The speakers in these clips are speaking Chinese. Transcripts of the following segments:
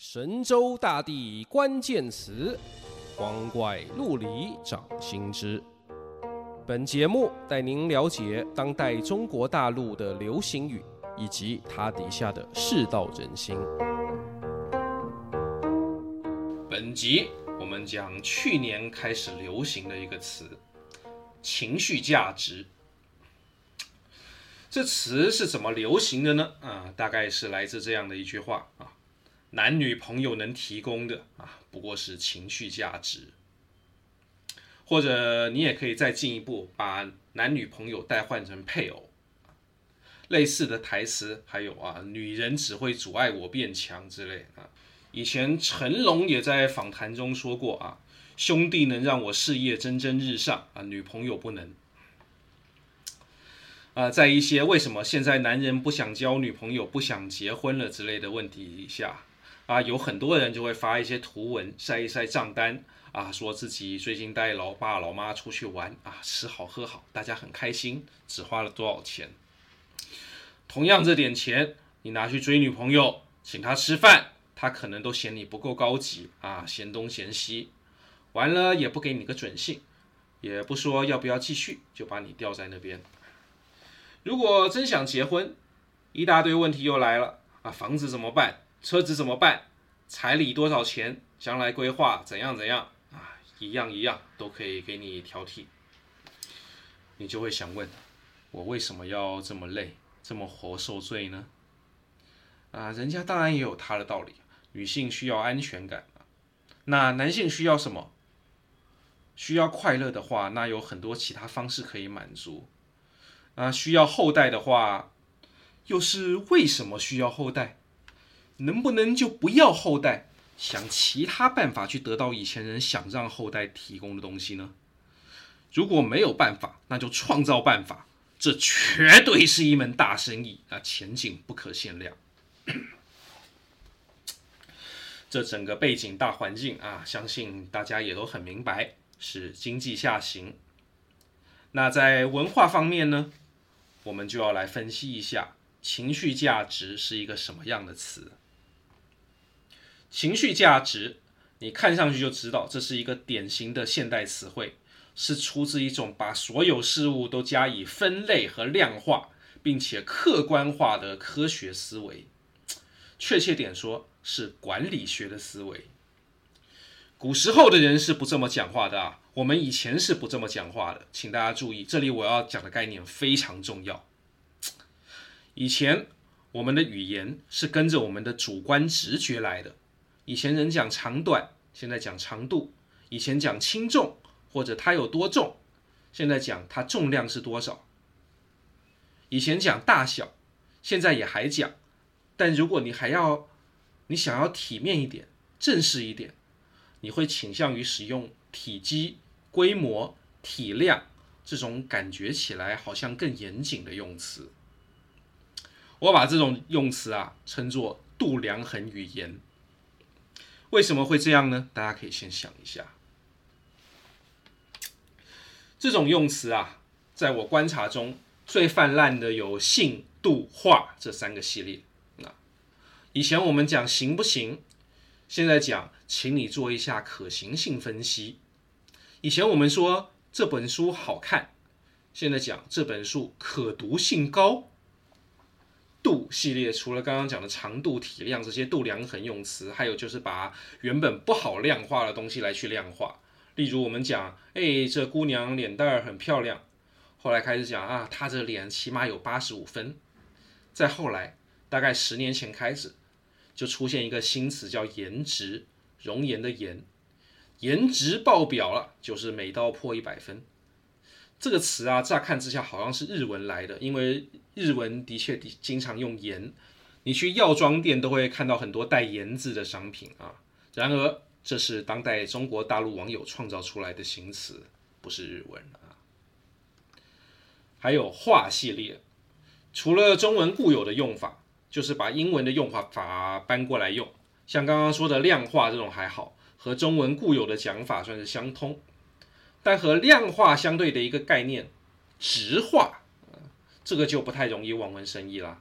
神州大地关键词，光怪陆离掌心之。本节目带您了解当代中国大陆的流行语，以及它底下的世道人心。本集我们讲去年开始流行的一个词——情绪价值。这词是怎么流行的呢？啊，大概是来自这样的一句话啊。男女朋友能提供的啊，不过是情绪价值。或者你也可以再进一步，把男女朋友代换成配偶。类似的台词还有啊，女人只会阻碍我变强之类啊。以前成龙也在访谈中说过啊，兄弟能让我事业蒸蒸日上啊，女朋友不能。啊，在一些为什么现在男人不想交女朋友、不想结婚了之类的问题下。啊，有很多人就会发一些图文，晒一晒账单啊，说自己最近带老爸老妈出去玩啊，吃好喝好，大家很开心，只花了多少钱？同样这点钱，你拿去追女朋友，请她吃饭，她可能都嫌你不够高级啊，嫌东嫌西，完了也不给你个准信，也不说要不要继续，就把你吊在那边。如果真想结婚，一大堆问题又来了啊，房子怎么办？车子怎么办？彩礼多少钱？将来规划怎样怎样啊？一样一样都可以给你挑剔。你就会想问：我为什么要这么累，这么活受罪呢？啊，人家当然也有他的道理。女性需要安全感，那男性需要什么？需要快乐的话，那有很多其他方式可以满足。啊，需要后代的话，又是为什么需要后代？能不能就不要后代，想其他办法去得到以前人想让后代提供的东西呢？如果没有办法，那就创造办法，这绝对是一门大生意啊，前景不可限量。这整个背景大环境啊，相信大家也都很明白，是经济下行。那在文化方面呢，我们就要来分析一下情绪价值是一个什么样的词。情绪价值，你看上去就知道，这是一个典型的现代词汇，是出自一种把所有事物都加以分类和量化，并且客观化的科学思维。确切点说，是管理学的思维。古时候的人是不这么讲话的啊，我们以前是不这么讲话的，请大家注意，这里我要讲的概念非常重要。以前我们的语言是跟着我们的主观直觉来的。以前人讲长短，现在讲长度；以前讲轻重或者它有多重，现在讲它重量是多少。以前讲大小，现在也还讲，但如果你还要，你想要体面一点、正式一点，你会倾向于使用体积、规模、体量这种感觉起来好像更严谨的用词。我把这种用词啊称作度量衡语言。为什么会这样呢？大家可以先想一下。这种用词啊，在我观察中最泛滥的有信、度、化这三个系列。那以前我们讲行不行，现在讲请你做一下可行性分析。以前我们说这本书好看，现在讲这本书可读性高。度系列除了刚刚讲的长度、体量这些度量衡用词，还有就是把原本不好量化的东西来去量化。例如我们讲，哎，这姑娘脸蛋儿很漂亮，后来开始讲啊，她这脸起码有八十五分。再后来，大概十年前开始，就出现一个新词叫颜值，容颜的颜，颜值爆表了，就是美到破一百分。这个词啊，乍看之下好像是日文来的，因为日文的确的经常用颜，你去药妆店都会看到很多带“颜”字的商品啊。然而，这是当代中国大陆网友创造出来的新词，不是日文啊。还有“化”系列，除了中文固有的用法，就是把英文的用法法搬过来用，像刚刚说的量化这种还好，和中文固有的讲法算是相通。但和量化相对的一个概念，值化，这个就不太容易望文生义了。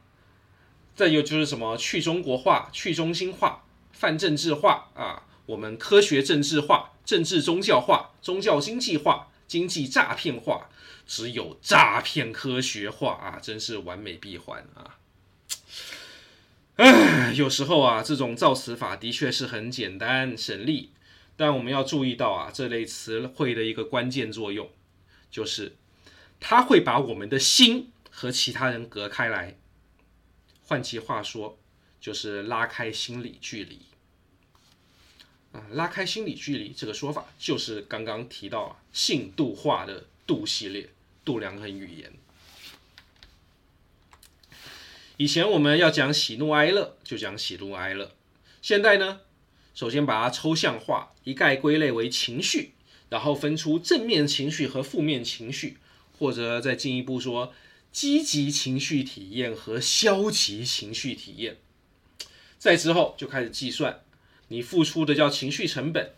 再有就是什么去中国化、去中心化、泛政治化啊，我们科学政治化，政治宗教化，宗教经济化，经济诈骗化，只有诈骗科学化啊，真是完美闭环啊！唉，有时候啊，这种造词法的确是很简单省力，但我们要注意到啊，这类词汇的一个关键作用，就是它会把我们的心和其他人隔开来。换句话说，就是拉开心理距离。啊，拉开心理距离这个说法，就是刚刚提到啊，性度化的度系列，度量衡语言。以前我们要讲喜怒哀乐，就讲喜怒哀乐。现在呢，首先把它抽象化，一概归类为情绪，然后分出正面情绪和负面情绪，或者再进一步说。积极情绪体验和消极情绪体验，再之后就开始计算，你付出的叫情绪成本，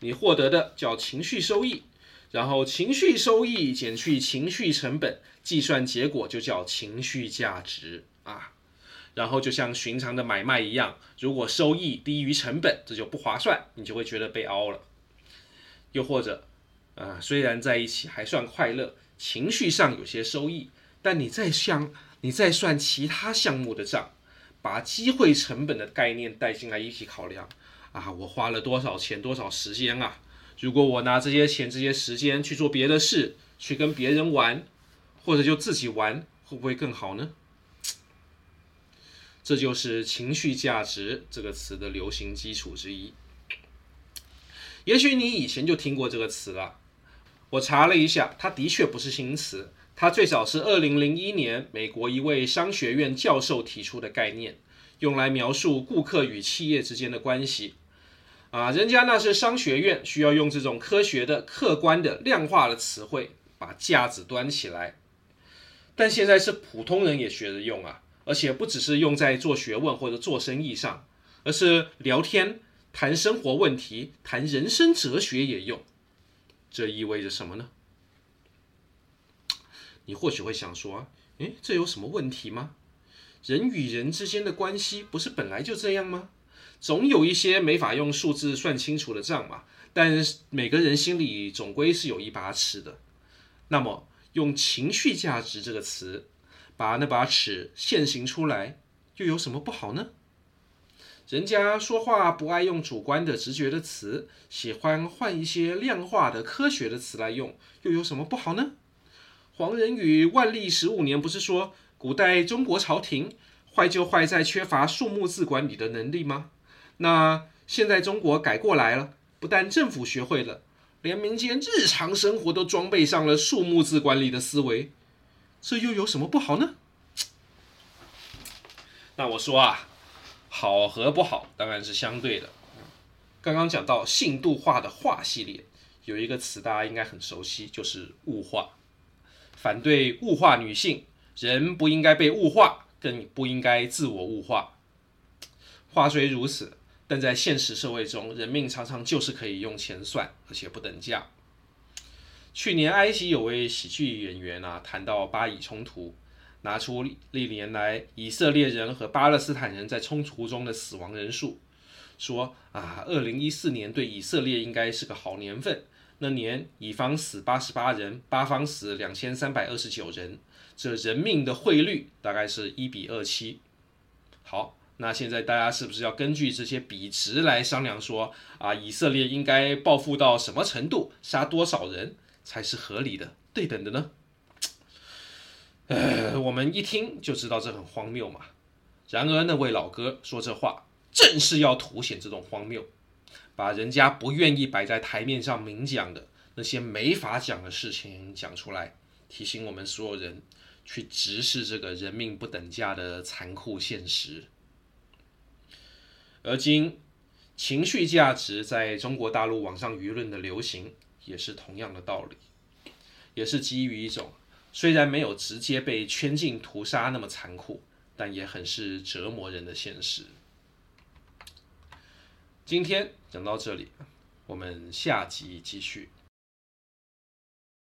你获得的叫情绪收益，然后情绪收益减去情绪成本，计算结果就叫情绪价值啊。然后就像寻常的买卖一样，如果收益低于成本，这就不划算，你就会觉得被凹了。又或者，啊，虽然在一起还算快乐，情绪上有些收益。但你再想，你再算其他项目的账，把机会成本的概念带进来一起考量啊，我花了多少钱，多少时间啊？如果我拿这些钱、这些时间去做别的事，去跟别人玩，或者就自己玩，会不会更好呢？这就是情绪价值这个词的流行基础之一。也许你以前就听过这个词了，我查了一下，它的确不是新词。它最早是二零零一年美国一位商学院教授提出的概念，用来描述顾客与企业之间的关系。啊，人家那是商学院，需要用这种科学的、客观的、量化的词汇把架子端起来。但现在是普通人也学着用啊，而且不只是用在做学问或者做生意上，而是聊天、谈生活问题、谈人生哲学也用。这意味着什么呢？你或许会想说，诶，这有什么问题吗？人与人之间的关系不是本来就这样吗？总有一些没法用数字算清楚的账嘛。但每个人心里总归是有一把尺的。那么，用情绪价值这个词，把那把尺现形出来，又有什么不好呢？人家说话不爱用主观的直觉的词，喜欢换一些量化的科学的词来用，又有什么不好呢？黄仁宇万历十五年不是说古代中国朝廷坏就坏在缺乏数目字管理的能力吗？那现在中国改过来了，不但政府学会了，连民间日常生活都装备上了数目字管理的思维，这又有什么不好呢？那我说啊，好和不好当然是相对的。刚刚讲到性度化的化系列，有一个词大家应该很熟悉，就是物化。反对物化女性，人不应该被物化，更不应该自我物化。话虽如此，但在现实社会中，人命常常就是可以用钱算，而且不等价。去年埃及有位喜剧演员啊，谈到巴以冲突，拿出历年来以色列人和巴勒斯坦人在冲突中的死亡人数，说啊，二零一四年对以色列应该是个好年份。那年以方死八十八人，巴方死两千三百二十九人，这人命的汇率大概是一比二七。好，那现在大家是不是要根据这些比值来商量说啊，以色列应该报复到什么程度，杀多少人才是合理的、对等的呢？呃，我们一听就知道这很荒谬嘛。然而那位老哥说这话，正是要凸显这种荒谬。把人家不愿意摆在台面上明讲的那些没法讲的事情讲出来，提醒我们所有人去直视这个人命不等价的残酷现实。而今，情绪价值在中国大陆网上舆论的流行，也是同样的道理，也是基于一种虽然没有直接被圈禁屠杀那么残酷，但也很是折磨人的现实。今天讲到这里，我们下集继续。